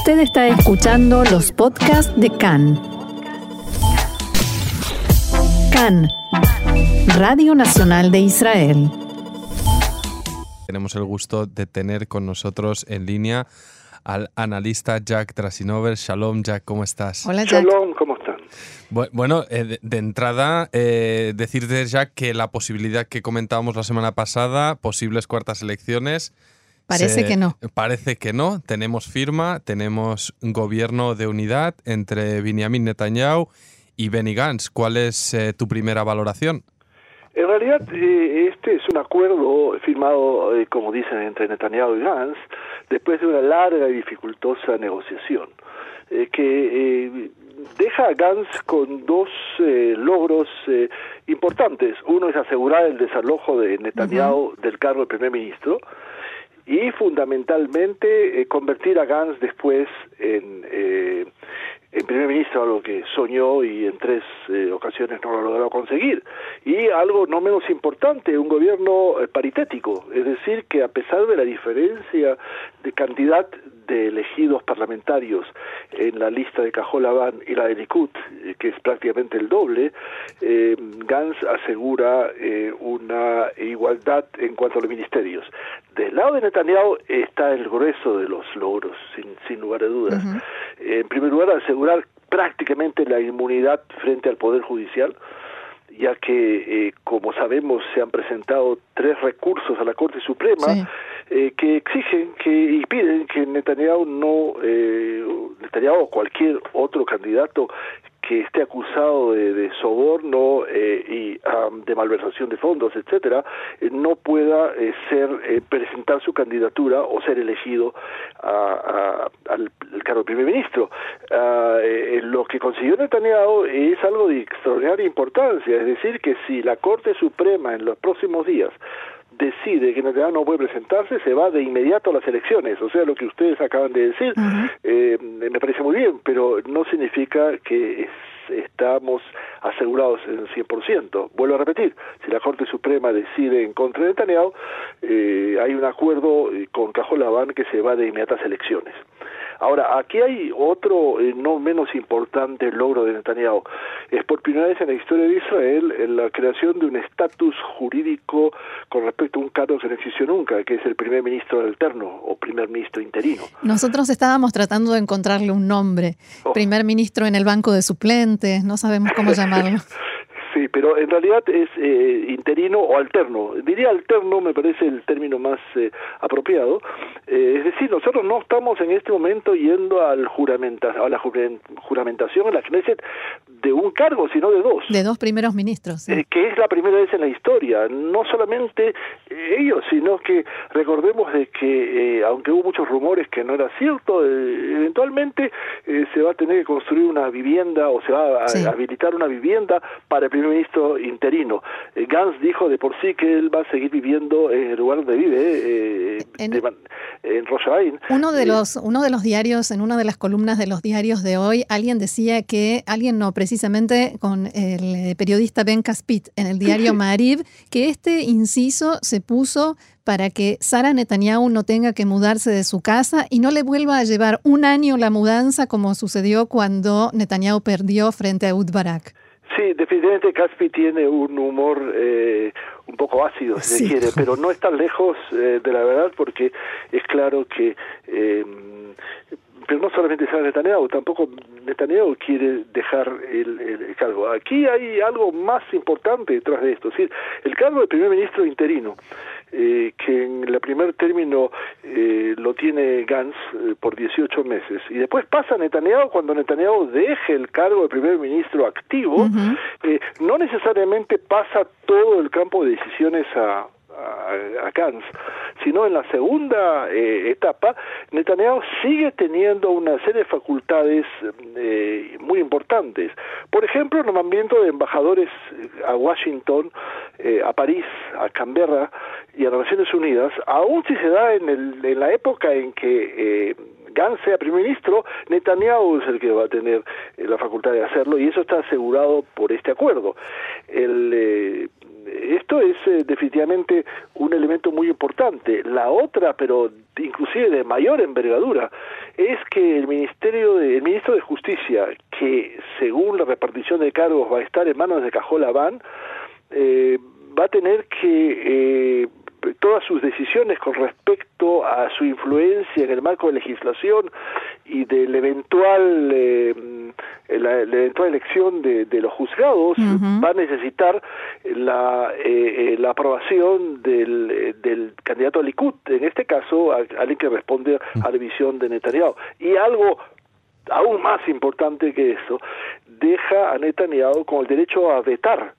Usted está escuchando los podcasts de CAN. CAN, Radio Nacional de Israel. Tenemos el gusto de tener con nosotros en línea al analista Jack Trasinover. Shalom, Jack, ¿cómo estás? Hola, Jack. Shalom, ¿cómo están? Bueno, eh, de, entrada, eh, decirte, Jack, que la posibilidad que comentábamos la semana pasada, posibles cuartas elecciones, Parece que no. Parece que no. Tenemos firma, tenemos un gobierno de unidad entre Benjamin Netanyahu y Benny Gantz. ¿Cuál es eh, tu primera valoración? En realidad, eh, este es un acuerdo firmado, eh, como dicen, entre Netanyahu y Gantz, después de una larga y dificultosa negociación, que deja a Gantz con dos logros importantes. Uno es asegurar el desalojo de Netanyahu del cargo de primer ministro, y fundamentalmente eh, convertir a Gantz después en, eh, en primer ministro, algo que soñó y en tres eh, ocasiones no lo logró conseguir. Y algo no menos importante, un gobierno paritético, es decir, que a pesar de la diferencia de cantidad de elegidos parlamentarios en la lista de Cajolabán y la de Likud, eh, que es prácticamente el doble, eh, Gantz asegura eh, una igualdad en cuanto a los ministerios. Del lado de Netanyahu está el grueso de los logros, sin, sin lugar a dudas. En primer lugar, asegurar prácticamente la inmunidad frente al Poder Judicial, ya que, eh, como sabemos, se han presentado tres recursos a la Corte Suprema eh, que exigen que y piden que Netanyahu no, eh, Netanyahu o cualquier otro candidato que esté acusado de, soborno eh, y de malversación de fondos, etcétera, eh, no pueda eh, ser presentar su candidatura o ser elegido al, cargo de primer ministro. Ah, lo que consiguió Netanyahu es algo de extraordinaria importancia, es decir, que si la Corte Suprema en los próximos días decide que Netanyahu no puede presentarse, se va de inmediato a las elecciones. O sea, lo que ustedes acaban de decir eh, me parece muy bien, pero no significa que estamos asegurados en 100%. Vuelvo a repetir, si la Corte Suprema decide en contra de Netanyahu, eh, hay un acuerdo eh, con Cajolabán que se va de inmediatas elecciones. Ahora, aquí hay otro eh, no menos importante logro de Netanyahu. Es por primera vez en la historia de Israel en la creación de un estatus jurídico con respecto a un cargo que no existió nunca, que es el primer ministro alterno o primer ministro interino. Nosotros estábamos tratando de encontrarle un nombre. Oh. Primer ministro en el banco de suplentes, no sabemos cómo llamarlo. Sí, pero en realidad es eh, interino o alterno. Diría alterno, me parece el término más eh, apropiado. Eh, es decir, nosotros no estamos en este momento yendo al juramenta, a la juramentación en la Knesset de un cargo, sino de dos. De dos primeros ministros. que es la primera vez en la historia. No solamente ellos, sino que recordemos de que, aunque hubo muchos rumores que no era cierto, eventualmente se va a tener que construir una vivienda o se va a, habilitar una vivienda para el primer ministro interino. Eh, Gans dijo de por sí que él va a seguir viviendo en el lugar donde vive, eh, en, de, Uno de, los, uno de los diarios, en una de las columnas de los diarios de hoy, alguien decía que, alguien no, precisamente con el periodista Ben Caspit en el diario Marib, que este inciso se puso para que Sara Netanyahu no tenga que mudarse de su casa y no le vuelva a llevar un año la mudanza como sucedió cuando Netanyahu perdió frente a Barak. Sí, definitivamente Caspi tiene un humor eh, un poco ácido, si quiere, pero no está lejos eh, de la verdad porque es claro que eh, pero no solamente será Netanyahu, tampoco Netanyahu quiere dejar el, cargo. Aquí hay algo más importante detrás de esto, es decir, el cargo de primer ministro interino, eh, que en el primer término eh, lo tiene Gantz eh, por 18 meses, y después pasa Netanyahu cuando Netanyahu deje el cargo de primer ministro activo, no necesariamente pasa todo el campo de decisiones a, a, a sino en la segunda eh, etapa, Netanyahu sigue teniendo una serie de facultades eh, muy importantes. Por ejemplo, el nombramiento de embajadores eh, a Washington, a París, a Canberra y a las Naciones Unidas, aun si se da en, el, en la época en que Gantz sea primer ministro, Netanyahu es el que va a tener la facultad de hacerlo y eso está asegurado por este acuerdo. El, esto es eh, definitivamente un elemento muy importante. La otra, pero inclusive de mayor envergadura, es que el ministerio de, el ministro de Justicia, que según la repartición de cargos va a estar en manos de Cajola Van, eh, va a tener que eh, todas sus decisiones con respecto a su influencia en el marco de legislación y del eventual eh, la, eventual elección de, los juzgados va a necesitar la, eh, la aprobación del, del candidato a Likud, en este caso alguien que responde a la visión de Netanyahu. Y algo aún más importante que eso, deja a Netanyahu con el derecho a vetar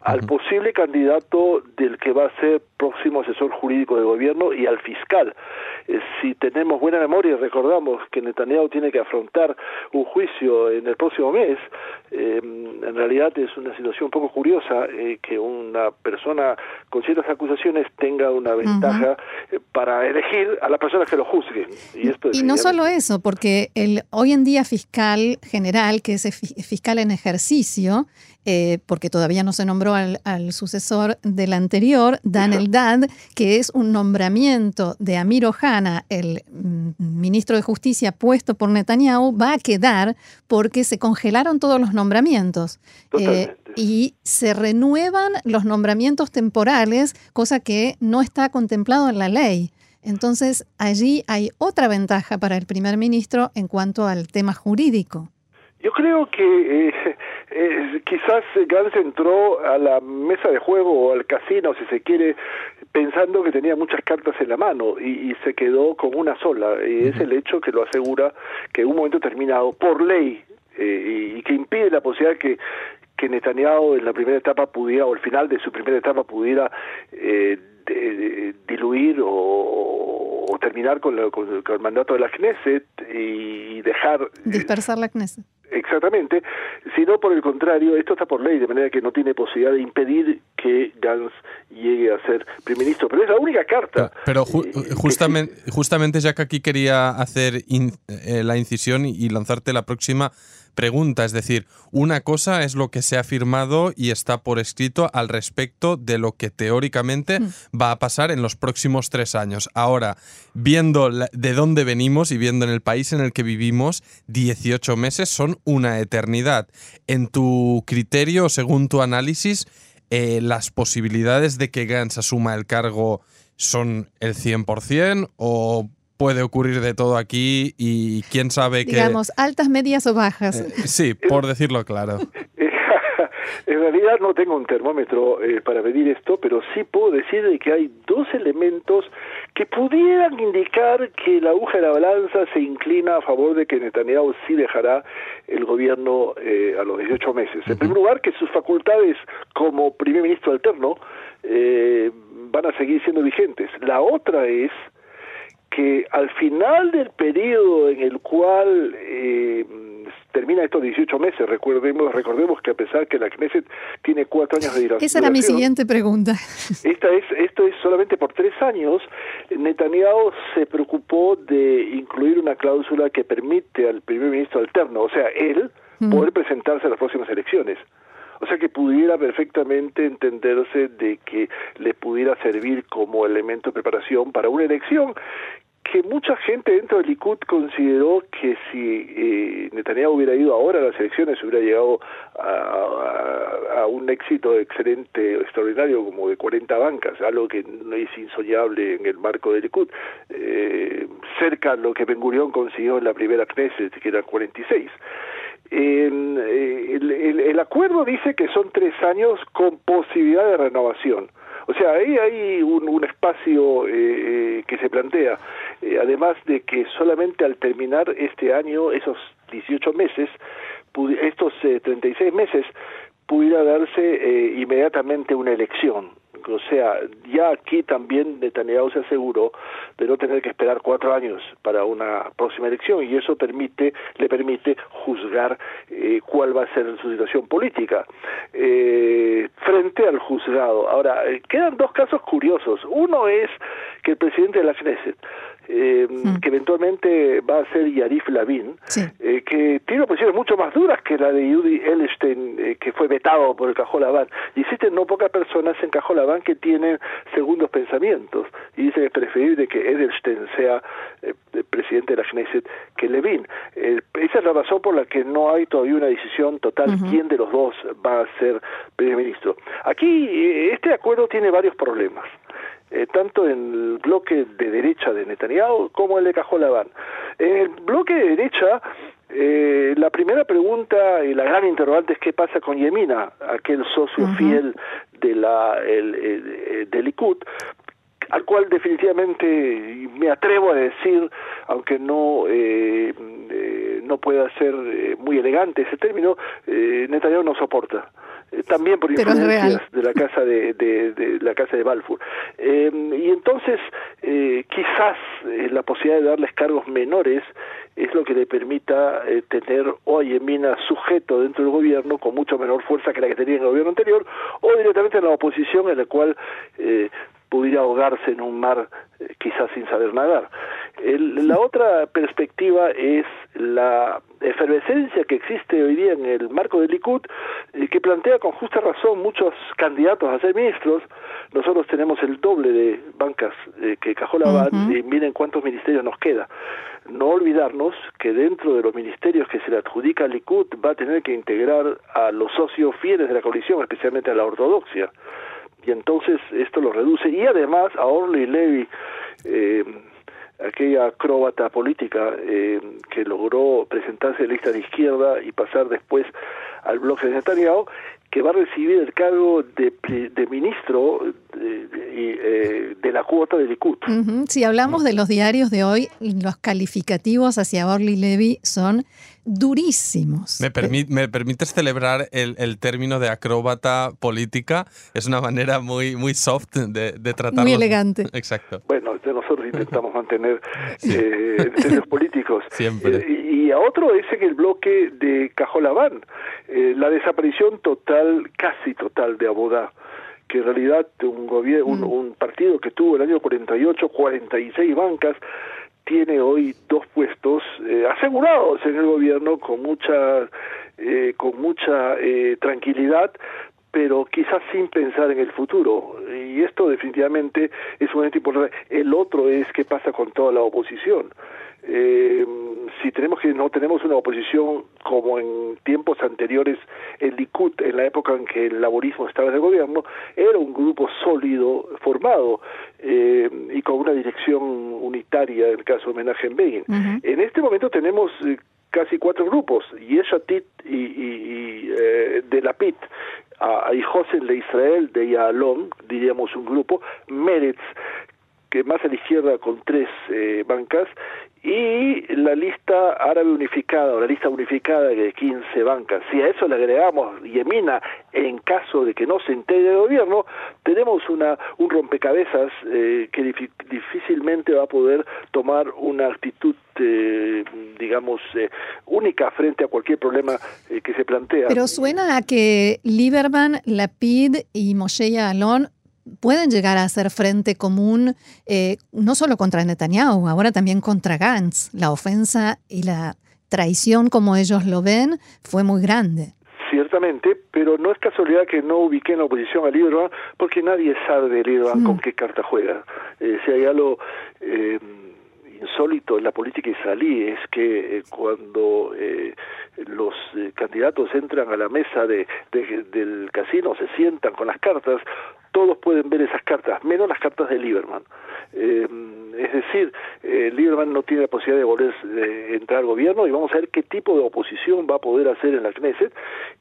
al posible candidato del que va a ser próximo asesor jurídico de gobierno y al fiscal. Eh, si tenemos buena memoria y recordamos que Netanyahu tiene que afrontar un juicio en el próximo mes, eh, en realidad es una situación un poco curiosa eh, que una persona con ciertas acusaciones tenga una ventaja para elegir a las personas que lo juzguen. Y, esto y no solo eso, porque el hoy en día fiscal general, que es fiscal en ejercicio, porque todavía no se nombró al, al sucesor del anterior, Dan Eldad, que es un nombramiento de Amir Ohana, el mm, ministro de Justicia puesto por Netanyahu, va a quedar porque se congelaron todos los nombramientos. Eh, y se renuevan los nombramientos temporales, cosa que no está contemplado en la ley. Entonces, allí hay otra ventaja para el primer ministro en cuanto al tema jurídico. Yo creo que eh, eh, quizás Gans entró a la mesa de juego o al casino, si se quiere, pensando que tenía muchas cartas en la mano y, se quedó con una sola. Y es el hecho que lo asegura que en un momento determinado, por ley, eh, y, que impide la posibilidad que que Netanyahu en la primera etapa pudiera, o al final de su primera etapa pudiera eh, diluir o, terminar con, con, el mandato de la Knesset y dejar... Dispersar la Knesset. Exactamente, sino por el contrario, esto está por ley, de manera que no tiene posibilidad de impedir que Gans llegue a ser primer ministro. Pero es la única carta. Pero, eh, justamente, justamente, ya que aquí quería hacer eh, la incisión y lanzarte la próxima pregunta. Es decir, una cosa es lo que se ha firmado y está por escrito al respecto de lo que teóricamente mm. va a pasar en los próximos tres años. Ahora, viendo de dónde venimos y viendo en el país en el que vivimos, 18 meses son una eternidad. En tu criterio, según tu análisis, eh, las posibilidades de que Gantz asuma el cargo son el 100% o puede ocurrir de todo aquí y quién sabe que... Digamos, altas, medias o bajas. Eh, sí, por decirlo claro. En realidad no tengo un termómetro eh, para medir esto, pero sí puedo decir que hay dos elementos que pudieran indicar que la aguja de la balanza se inclina a favor de que Netanyahu sí dejará el gobierno eh, a los 18 meses. En primer lugar, que sus facultades como primer ministro alterno van a seguir siendo vigentes. La otra es que al final del periodo en el cual eh, termina estos 18 meses, recordemos, recordemos que a pesar que la Knesset tiene cuatro años de duración... Esa era mi siguiente pregunta. Esta es, esto es solamente por tres años. Netanyahu se preocupó de incluir una cláusula que permite al primer ministro alterno, o sea, él, poder presentarse a las próximas elecciones. O sea que pudiera perfectamente entenderse de que le pudiera servir como elemento de preparación para una elección que mucha gente dentro del Likud consideró que si eh, Netanyahu hubiera ido ahora a las elecciones hubiera llegado a, un éxito excelente, extraordinario, como de 40 bancas, algo que no es insoñable en el marco del Likud, eh, cerca de lo que Ben Gurión consiguió en la primera Knesset, que eran 46. Eh, el, el, el acuerdo dice que son tres años con posibilidad de renovación. O sea, ahí hay un, espacio eh, eh, que se plantea, eh, además de que solamente al terminar este año, esos 18 meses, estos 36 meses, pudiera darse inmediatamente una elección. O sea, ya aquí también Netanyahu se aseguró de no tener que esperar cuatro años para una próxima elección y eso permite, le permite juzgar eh, cuál va a ser su situación política eh, frente al juzgado. Ahora, eh, quedan dos casos curiosos. Uno es que el presidente de la Knesset eh, mm. que eventualmente va a ser Yarif Lavin, eh, que tiene posiciones mucho más duras que la de Judy Elstein, eh, que fue vetado por el Cajolabán. Y existen no pocas personas en Cajolabán que tienen segundos pensamientos y dicen que es preferible que Edelstein sea presidente de la Knesset que Levin. esa es la razón por la que no hay todavía una decisión total quién de los dos va a ser primer ministro. Aquí este acuerdo tiene varios problemas. Eh, tanto en el bloque de derecha de Netanyahu como el de Cajolabán. En el bloque de derecha, eh, la primera pregunta y la gran interrogante es qué pasa con Yemina, aquel socio fiel de la el, del Likud, al cual definitivamente me atrevo a decir, aunque no eh, no pueda ser muy elegante ese término, Netanyahu no soporta. Eh, también por influencias de la casa de, de, la casa de Balfour eh, y entonces eh, quizás la posibilidad de darles cargos menores es lo que le permita tener hoy en Mina sujeto dentro del gobierno con mucho menor fuerza que la que tenía en el gobierno anterior o directamente en la oposición en la cual pudiera ahogarse en un mar quizás sin saber nadar. La otra perspectiva es la efervescencia que existe hoy día en el marco del Likud, eh, que plantea con justa razón muchos candidatos a ser ministros. Nosotros tenemos el doble de bancas eh, que Cajola y miren cuántos ministerios nos queda. No olvidarnos que dentro de los ministerios que se le adjudica al Likud va a tener que integrar a los socios fieles de la coalición, especialmente a la ortodoxia. Y entonces esto lo reduce. Y además a Orly Levy, eh, aquella acróbata política eh, que logró presentarse en lista de izquierda y pasar después al bloque de que va a recibir el cargo de, ministro de, eh, de, la cuota de Likud. Si hablamos de los diarios de hoy, los calificativos hacia Orly Levy son durísimos. ¿Me, me permites celebrar el, el, término de acróbata política? Es una manera muy, muy soft de, de tratarlo. Muy elegante. Exacto. Bueno, nosotros intentamos mantener eh, los políticos. Siempre. Eh, y a otro es en el bloque de Cajolabán, eh, la desaparición total, casi total de Abodá que en realidad un, gobierno, un, mm. un, partido que tuvo el año 48 46 bancas tiene hoy dos puestos eh, asegurados en el gobierno con mucha eh, con mucha eh, tranquilidad pero quizás sin pensar en el futuro. Y esto definitivamente es un importante. El otro es qué pasa con toda la oposición eh, si tenemos que no tenemos una oposición como en tiempos anteriores el Likud en la época en que el laborismo estaba en el gobierno era un grupo sólido formado eh, y con una dirección unitaria en el caso de homenaje en Begin en este momento tenemos eh, casi cuatro grupos Yeshatit y, y, eh, de la PIT a, y José de Israel de Yalom diríamos un grupo Meretz que más a la izquierda con tres eh, bancas y la lista árabe unificada o la lista unificada de 15 bancas. Si a eso le agregamos Yemina en caso de que no se integre el gobierno, tenemos una un rompecabezas eh, que difícilmente va a poder tomar una actitud eh, digamos única frente a cualquier problema que se plantea. Pero suena a que Lieberman, Lapid y Moshe Alon pueden llegar a hacer frente común eh, no solo contra Netanyahu, ahora también contra Gantz. La ofensa y la traición, como ellos lo ven, fue muy grande. Ciertamente, pero no es casualidad que no ubiquen la oposición a Lieberman, porque nadie sabe de con mm. qué carta juega. Eh, si hay algo eh, insólito en la política israelí es que eh, cuando eh, los candidatos entran a la mesa de, del casino, se sientan con las cartas, todos pueden ver esas cartas, menos las cartas de Lieberman. Eh, es decir, eh, Lieberman no tiene la posibilidad de volver a entrar al gobierno y vamos a ver qué tipo de oposición va a poder hacer en la Knesset.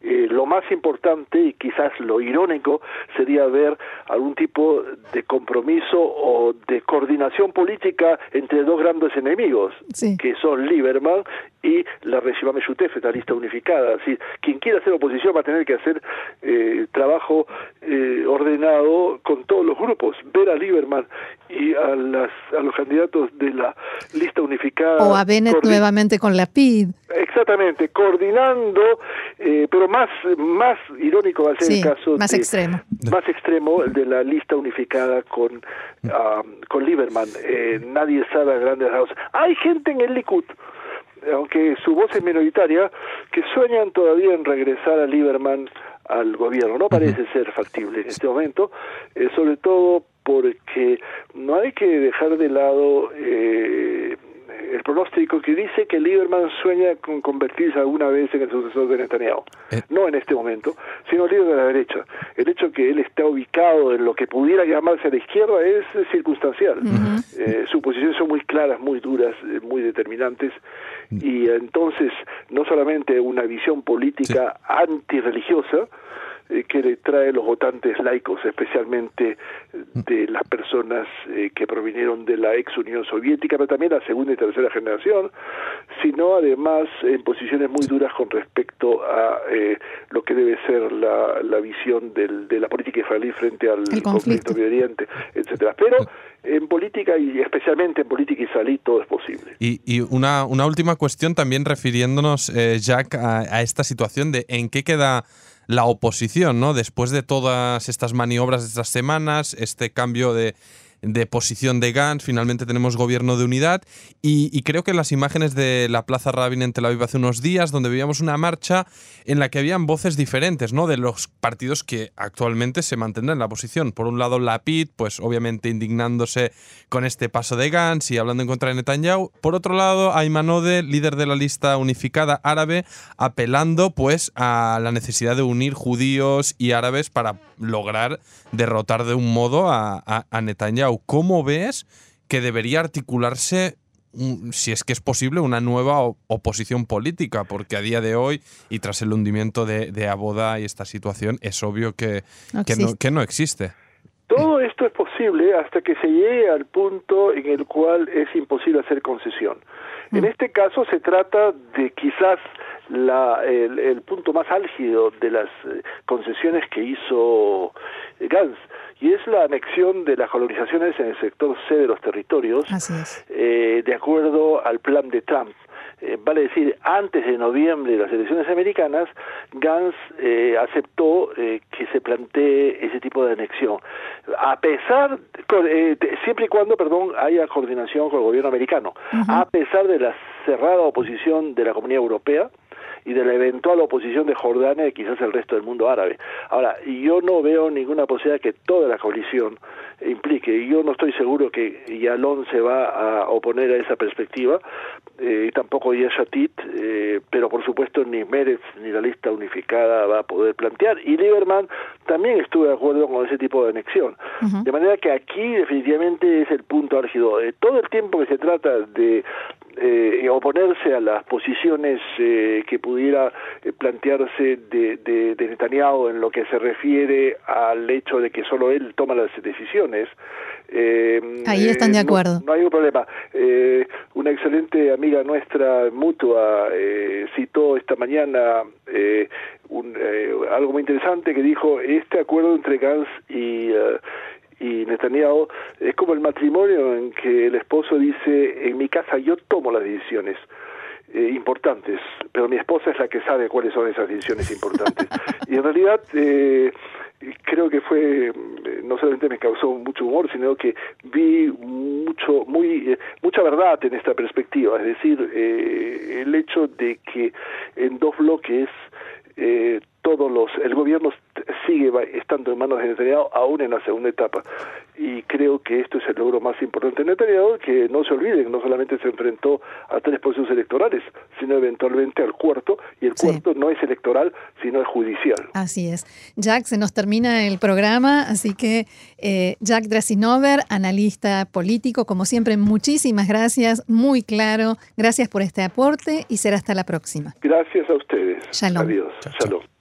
Eh, lo más importante y quizás lo irónico sería ver algún tipo de compromiso o de coordinación política entre dos grandes enemigos, que son Lieberman y la Reshima Meshutef, la lista unificada. Así, quien quiera hacer oposición va a tener que hacer eh, trabajo eh, ordenado con todos los grupos. Ver a Lieberman y a, las, a los candidatos de la lista unificada. O a Bennett nuevamente con la PID. exactamente, coordinando, eh, pero más, más irónico va a ser el caso más extremo. Más extremo, el de la lista unificada con, ah, con Lieberman. Eh, nadie sabe a grandes rasgos. Hay gente en el Likud aunque su voz es minoritaria, que sueñan todavía en regresar a Lieberman al gobierno. No parece ser factible en este momento, eh, sobre todo porque no hay que dejar de lado eh, el pronóstico que dice que Lieberman sueña con convertirse alguna vez en el sucesor de Netanyahu. Eh. No en este momento, sino el líder de la derecha. El hecho que él está ubicado en lo que pudiera llamarse a la izquierda es circunstancial. Eh, sus posiciones son muy claras, muy duras, eh, muy determinantes, y entonces no solamente una visión política antirreligiosa, eh, que le trae los votantes laicos, especialmente de las personas eh, que provinieron de la ex Unión Soviética, pero también la segunda y tercera generación, sino además en posiciones muy duras con respecto a eh, lo que debe ser la, la visión del, de la política israelí frente al conflicto de Oriente, etcétera. Pero en política y especialmente en política israelí todo es posible. Y, y una, una última cuestión también refiriéndonos, Jack, a, a esta situación de en qué queda la oposición, ¿no? Después de todas estas maniobras de estas semanas, este cambio de, de posición de Gantz, finalmente tenemos gobierno de unidad y, creo que las imágenes de la Plaza Rabin en Tel Aviv hace unos días, donde veíamos una marcha en la que habían voces diferentes, ¿no? De los partidos que actualmente se mantendrán en la posición. Por un lado, la PIT, pues obviamente indignándose con este paso de Gantz y hablando en contra de Netanyahu. Por otro lado, Ayman Ode, líder de la lista unificada árabe, apelando pues a la necesidad de unir judíos y árabes para lograr derrotar de un modo a, a Netanyahu. ¿Cómo ves que debería articularse si es que es posible, una nueva oposición política, porque a día de hoy y tras el hundimiento de, de Aboda y esta situación, es obvio que que no existe. Todo esto es posible hasta que se llegue al punto en el cual es imposible hacer concesión. En mm. este caso se trata de quizás la, el, punto más álgido de las eh, concesiones que hizo Gans, y es la anexión de las colonizaciones en el sector C de los territorios, eh, de acuerdo al plan de Trump. Eh, vale decir, antes de noviembre de las elecciones americanas, Gans eh, aceptó eh, que se plantee ese tipo de anexión. A pesar, siempre y cuando, perdón, haya coordinación con el gobierno americano, a pesar de la cerrada oposición de la comunidad europea, y de la eventual oposición de Jordania y quizás el resto del mundo árabe. Ahora, yo no veo ninguna posibilidad que toda la coalición implique, y yo no estoy seguro que Yalón se va a oponer a esa perspectiva, eh, y tampoco Yeshatit, eh, pero por supuesto ni Meretz ni la lista unificada va a poder plantear, y Lieberman también estuvo de acuerdo con ese tipo de anexión. De manera que aquí definitivamente es el punto álgido. Eh, todo el tiempo que se trata de eh, oponerse a las posiciones eh, que pudiera eh, plantearse de, de, de, Netanyahu en lo que se refiere al hecho de que solo él toma las decisiones. Eh, Ahí están de acuerdo. No, hay un problema. una excelente amiga nuestra mutua citó esta mañana un, algo muy interesante que dijo este acuerdo entre Gans y y Netanyahu es como el matrimonio en que el esposo dice, en mi casa yo tomo las decisiones. Eh, importantes, pero mi esposa es la que sabe cuáles son esas decisiones importantes. y en realidad eh, creo que fue, eh, no solamente me causó mucho humor, sino que vi mucho, muy, mucha verdad en esta perspectiva, es decir, el hecho de que en dos bloques todos los, el gobierno sigue estando en manos de Netanyahu aún en la segunda etapa. Y creo que esto es el logro más importante de Netanyahu, que no se olviden, no solamente se enfrentó a tres procesos electorales, sino eventualmente al cuarto, y el cuarto no es electoral, sino es judicial. Así es. Jack, se nos termina el programa, así que eh, Jack Drasinover, analista político, como siempre, muchísimas gracias, muy claro, gracias por este aporte y será hasta la próxima. Gracias a ustedes. Shalom. Adiós. Shalom.